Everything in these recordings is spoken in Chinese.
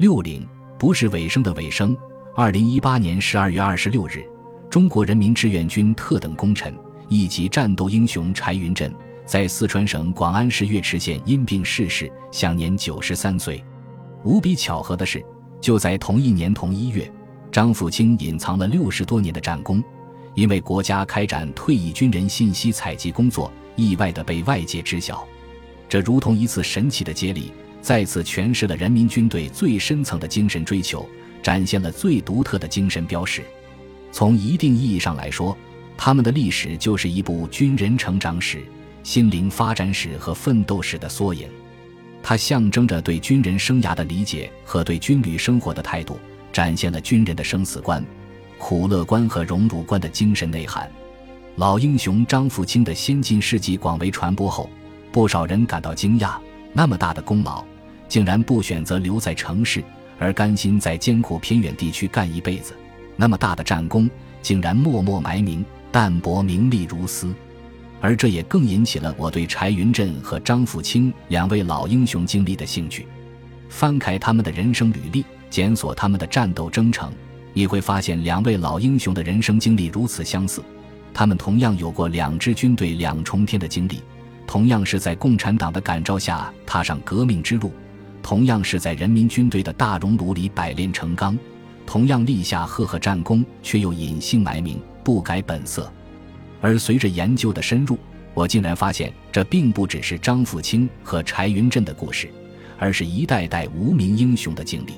六零不是尾声的尾声。二零一八年十二月二十六日，中国人民志愿军特等功臣、一级战斗英雄柴云振在四川省广安市岳池县因病逝世，享年九十三岁。无比巧合的是，就在同一年同一月，张富清隐藏了六十多年的战功，因为国家开展退役军人信息采集工作，意外的被外界知晓。这如同一次神奇的接力，再次诠释了人民军队最深层的精神追求，展现了最独特的精神标识。从一定意义上来说，他们的历史就是一部军人成长史、心灵发展史和奋斗史的缩影。它象征着对军人生涯的理解和对军旅生活的态度，展现了军人的生死观、苦乐观和荣辱观的精神内涵。老英雄张富清的先进事迹广为传播后，不少人感到惊讶：那么大的功劳，竟然不选择留在城市，而甘心在艰苦偏远地区干一辈子；那么大的战功，竟然默默埋名，淡泊名利如斯。而这也更引起了我对柴云振和张富清两位老英雄经历的兴趣。翻开他们的人生履历，检索他们的战斗征程，你会发现两位老英雄的人生经历如此相似。他们同样有过两支军队两重天的经历，同样是在共产党的感召下踏上革命之路，同样是在人民军队的大熔炉里百炼成钢，同样立下赫赫战功，却又隐姓埋名，不改本色。而随着研究的深入，我竟然发现，这并不只是张富清和柴云振的故事，而是一代代无名英雄的经历。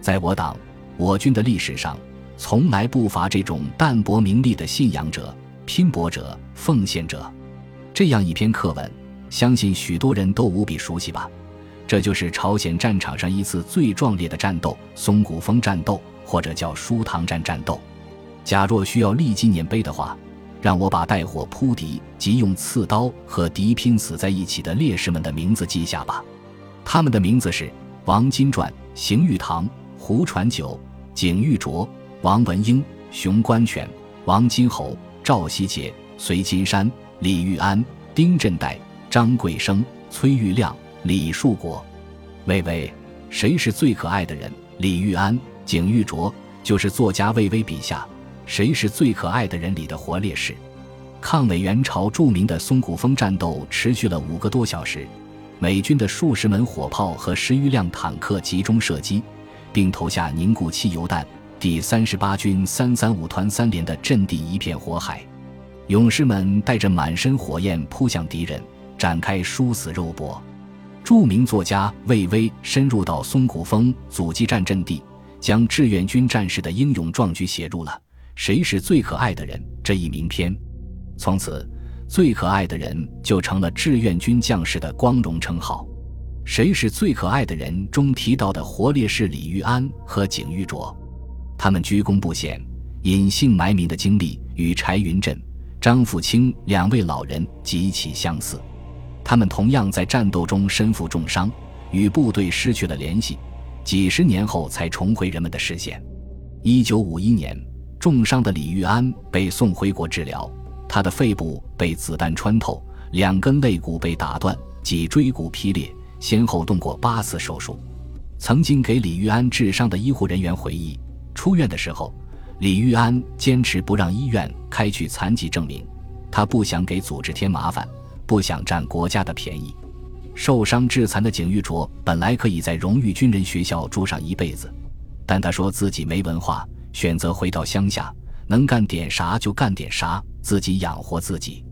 在我党、我军的历史上，从来不乏这种淡泊名利的信仰者、拼搏者、奉献者。这样一篇课文，相信许多人都无比熟悉吧？这就是朝鲜战场上一次最壮烈的战斗——松骨峰战斗，或者叫舒塘站战斗。假若需要立纪念碑的话，让我把带火扑敌及用刺刀和敌拼死在一起的烈士们的名字记下吧。他们的名字是王金传、邢玉堂、胡传九、景玉卓、王文英、熊关全、王金侯、赵希杰、隋金山、李玉安、丁振岱、张贵生、崔玉亮、李树国。魏巍，谁是最可爱的人？李玉安、景玉卓，就是作家魏巍笔下。谁是最可爱的人里的活烈士？抗美援朝著名的松骨峰战斗持续了五个多小时，美军的数十门火炮和十余辆坦克集中射击，并投下凝固汽油弹。第三十八军三三五团三连的阵地一片火海，勇士们带着满身火焰扑向敌人，展开殊死肉搏。著名作家魏巍深入到松骨峰阻击战阵地，将志愿军战士的英勇壮举写入了。谁是最可爱的人？这一名篇，从此，最可爱的人就成了志愿军将士的光荣称号。谁是最可爱的人？中提到的活烈士李玉安和景玉卓，他们鞠躬不显、隐姓埋名的经历与柴云振、张富清两位老人极其相似。他们同样在战斗中身负重伤，与部队失去了联系，几十年后才重回人们的视线。一九五一年。重伤的李玉安被送回国治疗，他的肺部被子弹穿透，两根肋骨被打断，脊椎骨劈裂，先后动过八次手术。曾经给李玉安治伤的医护人员回忆，出院的时候，李玉安坚持不让医院开具残疾证明，他不想给组织添麻烦，不想占国家的便宜。受伤致残的景玉卓本来可以在荣誉军人学校住上一辈子，但他说自己没文化。选择回到乡下，能干点啥就干点啥，自己养活自己。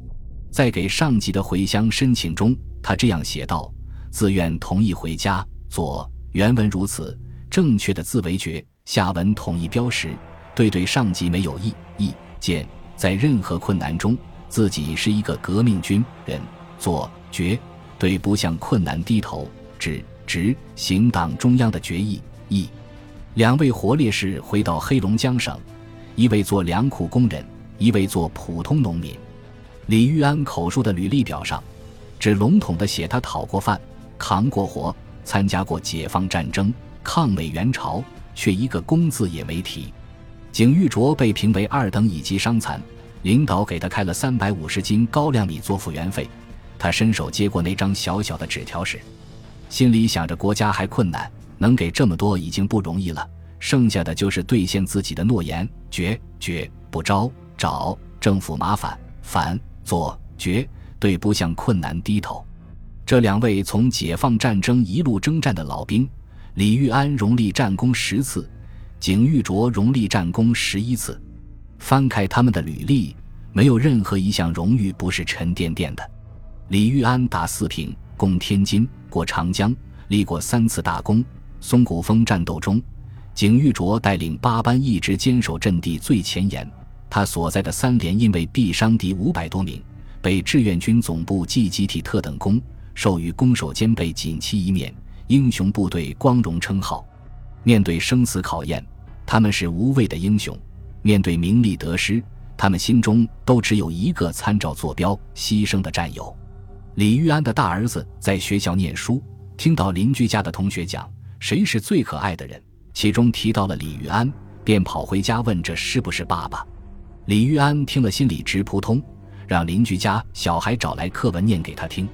在给上级的回乡申请中，他这样写道：“自愿同意回家。”左原文如此，正确的字为绝，下文统一标识，对对上级没有意意见，在任何困难中，自己是一个革命军人。左绝对不向困难低头，指执行党中央的决议。意。两位活烈士回到黑龙江省，一位做粮库工人，一位做普通农民。李玉安口述的履历表上，只笼统地写他讨过饭、扛过活、参加过解放战争、抗美援朝，却一个“工”字也没提。景玉卓被评为二等乙级伤残，领导给他开了三百五十斤高粱米做复员费。他伸手接过那张小小的纸条时，心里想着国家还困难。能给这么多已经不容易了，剩下的就是兑现自己的诺言，绝绝不招找政府麻烦，反做绝对不向困难低头。这两位从解放战争一路征战的老兵，李玉安荣立战功十次，景玉卓荣立战功十一次。翻开他们的履历，没有任何一项荣誉不是沉甸甸的。李玉安打四平，攻天津，过长江，立过三次大功。松骨峰战斗中，景玉卓带领八班一直坚守阵地最前沿。他所在的三连因为毙伤敌五百多名，被志愿军总部记集体特等功，授予攻守兼备锦旗一面，英雄部队光荣称号。面对生死考验，他们是无畏的英雄；面对名利得失，他们心中都只有一个参照坐标、牺牲的战友。李玉安的大儿子在学校念书，听到邻居家的同学讲谁是最可爱的人，其中提到了李玉安，便跑回家问这是不是爸爸。李玉安听了心里直扑通，让邻居家小孩找来课文念给他听。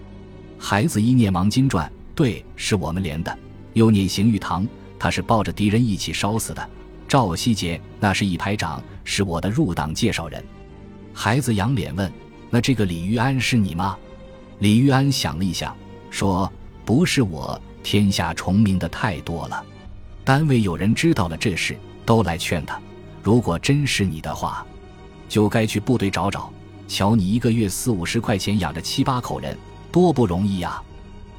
孩子一念《王金传》，对，是我们连的；又念《邢玉堂》，他是抱着敌人一起烧死的。赵希杰那是一排长，是我的入党介绍人。孩子仰脸问：“那这个李玉安是你吗？”李玉安想了一想，说：“不是我，天下重名的太多了。单位有人知道了这事，都来劝他。如果真是你的话，就该去部队找找。瞧你一个月四五十块钱养着七八口人，多不容易呀！”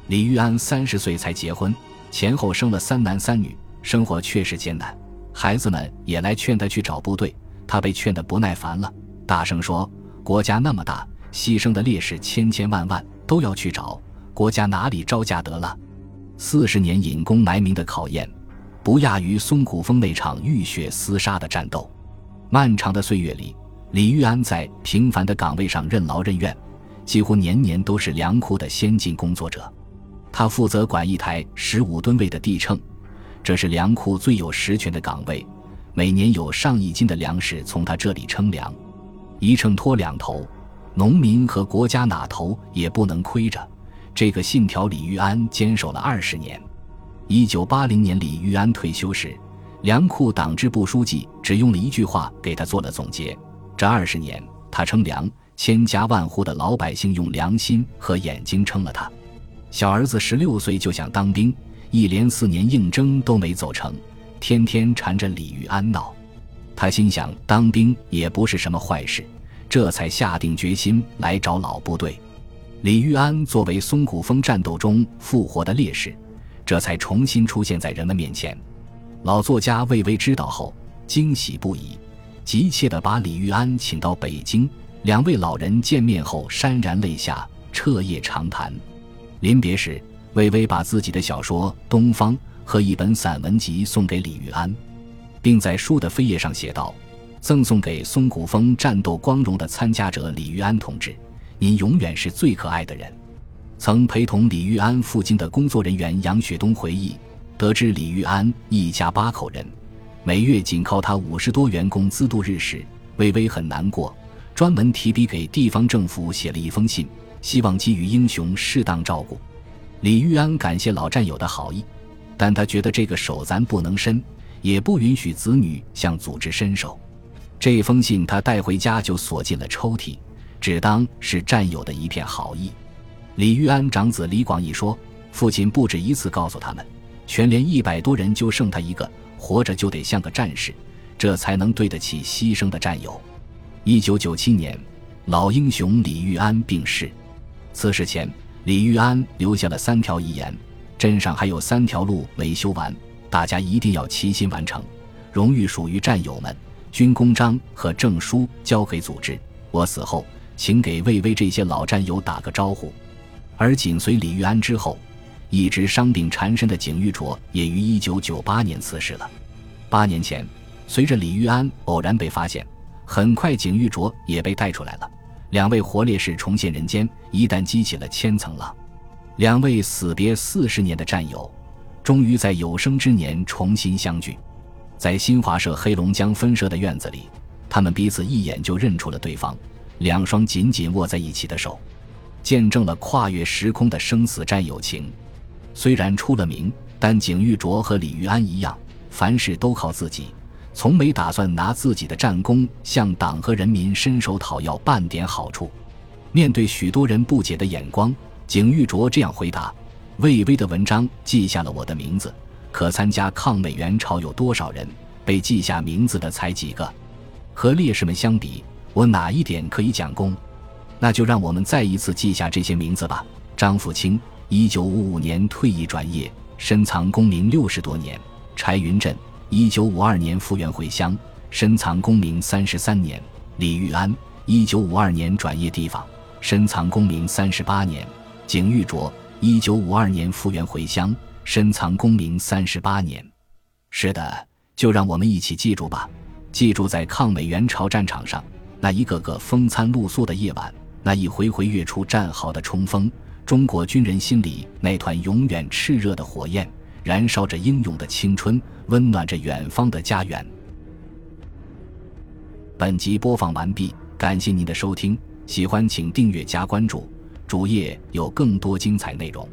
李玉安三十岁才结婚，前后生了三男三女，生活确实艰难。孩子们也来劝他去找部队，他被劝得不耐烦了，大声说：“国家那么大。”牺牲的烈士千千万万都要去找国家哪里招架得了？四十年隐功埋名的考验，不亚于松骨峰那场浴血厮杀的战斗。漫长的岁月里，李玉安在平凡的岗位上任劳任怨，几乎年年都是粮库的先进工作者。他负责管一台十五吨位的地秤，这是粮库最有实权的岗位，每年有上亿斤的粮食从他这里称粮，一秤托两头。农民和国家哪头也不能亏着，这个信条李玉安坚守了二十年。一九八零年李玉安退休时，粮库党支部书记只用了一句话给他做了总结：这二十年，他称粮，千家万户的老百姓用良心和眼睛称了他。小儿子十六岁就想当兵，一连四年应征都没走成，天天缠着李玉安闹。他心想，当兵也不是什么坏事。这才下定决心来找老部队。李玉安作为松骨峰战斗中复活的烈士，这才重新出现在人们面前。老作家魏巍知道后惊喜不已，急切地把李玉安请到北京。两位老人见面后潸然泪下，彻夜长谈。临别时，魏巍把自己的小说《东方》和一本散文集送给李玉安，并在书的扉页上写道。赠送给松骨峰战斗光荣的参加者李玉安同志，您永远是最可爱的人。曾陪同李玉安赴京的工作人员杨雪东回忆，得知李玉安一家八口人，每月仅靠他五十多元工资度日时，微微很难过，专门提笔给地方政府写了一封信，希望给予英雄适当照顾。李玉安感谢老战友的好意，但他觉得这个手咱不能伸，也不允许子女向组织伸手。这封信他带回家就锁进了抽屉，只当是战友的一片好意。李玉安长子李广义说：“父亲不止一次告诉他们，全连一百多人就剩他一个，活着就得像个战士，这才能对得起牺牲的战友。”一九九七年，老英雄李玉安病逝。辞世前，李玉安留下了三条遗言：镇上还有三条路没修完，大家一定要齐心完成。荣誉属于战友们。军功章和证书交给组织。我死后，请给魏巍这些老战友打个招呼。而紧随李玉安之后，一直伤病缠身的景玉卓也于一九九八年辞世了。八年前，随着李玉安偶然被发现，很快景玉卓也被带出来了。两位活烈士重现人间，一旦激起了千层浪。两位死别四十年的战友，终于在有生之年重新相聚。在新华社黑龙江分社的院子里，他们彼此一眼就认出了对方，两双紧紧握在一起的手，见证了跨越时空的生死战友情。虽然出了名，但景玉卓和李玉安一样，凡事都靠自己，从没打算拿自己的战功向党和人民伸手讨要半点好处。面对许多人不解的眼光，景玉卓这样回答：“魏巍的文章记下了我的名字，可参加抗美援朝有多少人？被记下名字的才几个？和烈士们相比，我哪一点可以讲功？那就让我们再一次记下这些名字吧。张富清，一九五五年退役转业，深藏功名六十多年；柴云振，一九五二年复员回乡，深藏功名三十三年；李玉安，一九五二年转业地方。深藏功名三十八年，景玉卓，一九五二年复员回乡，深藏功名三十八年。是的，就让我们一起记住吧，记住在抗美援朝战场上那一个个风餐露宿的夜晚，那一回回跃出战壕的冲锋，中国军人心里那团永远炽热的火焰，燃烧着英勇的青春，温暖着远方的家园。本集播放完毕，感谢您的收听。喜欢请订阅加关注，主页有更多精彩内容。